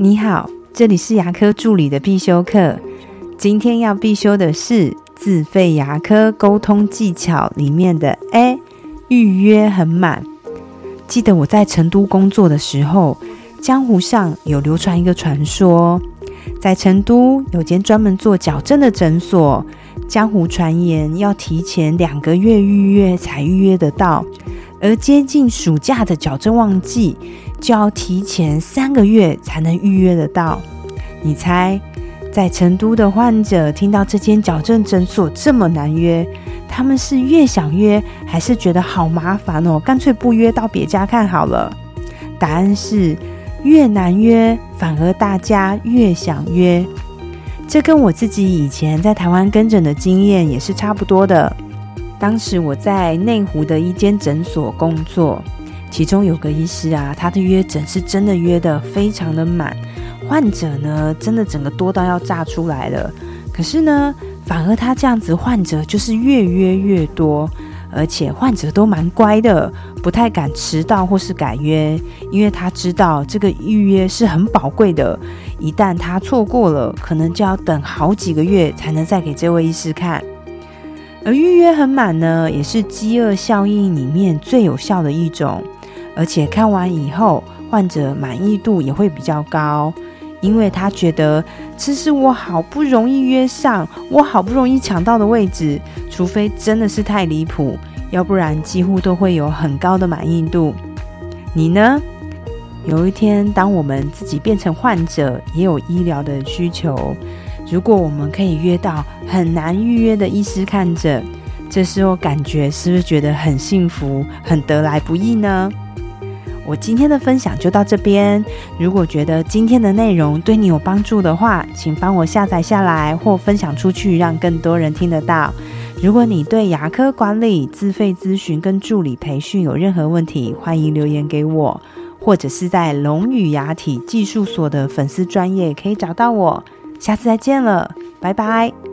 你好，这里是牙科助理的必修课。今天要必修的是自费牙科沟通技巧里面的 A，预约很满。记得我在成都工作的时候，江湖上有流传一个传说，在成都有间专门做矫正的诊所，江湖传言要提前两个月预约才预约得到，而接近暑假的矫正旺季。就要提前三个月才能预约得到。你猜，在成都的患者听到这间矫正诊所这么难约，他们是越想约，还是觉得好麻烦哦？干脆不约，到别家看好了。答案是越难约，反而大家越想约。这跟我自己以前在台湾跟诊的经验也是差不多的。当时我在内湖的一间诊所工作。其中有个医师啊，他的约诊是真的约的非常的满，患者呢真的整个多到要炸出来了。可是呢，反而他这样子，患者就是越约越多，而且患者都蛮乖的，不太敢迟到或是改约，因为他知道这个预约是很宝贵的，一旦他错过了，可能就要等好几个月才能再给这位医师看。而预约很满呢，也是饥饿效应里面最有效的一种。而且看完以后，患者满意度也会比较高，因为他觉得这是我好不容易约上，我好不容易抢到的位置，除非真的是太离谱，要不然几乎都会有很高的满意度。你呢？有一天，当我们自己变成患者，也有医疗的需求，如果我们可以约到很难预约的医师看诊，这时候感觉是不是觉得很幸福、很得来不易呢？我今天的分享就到这边。如果觉得今天的内容对你有帮助的话，请帮我下载下来或分享出去，让更多人听得到。如果你对牙科管理、自费咨询跟助理培训有任何问题，欢迎留言给我，或者是在龙语牙体技术所的粉丝专业可以找到我。下次再见了，拜拜。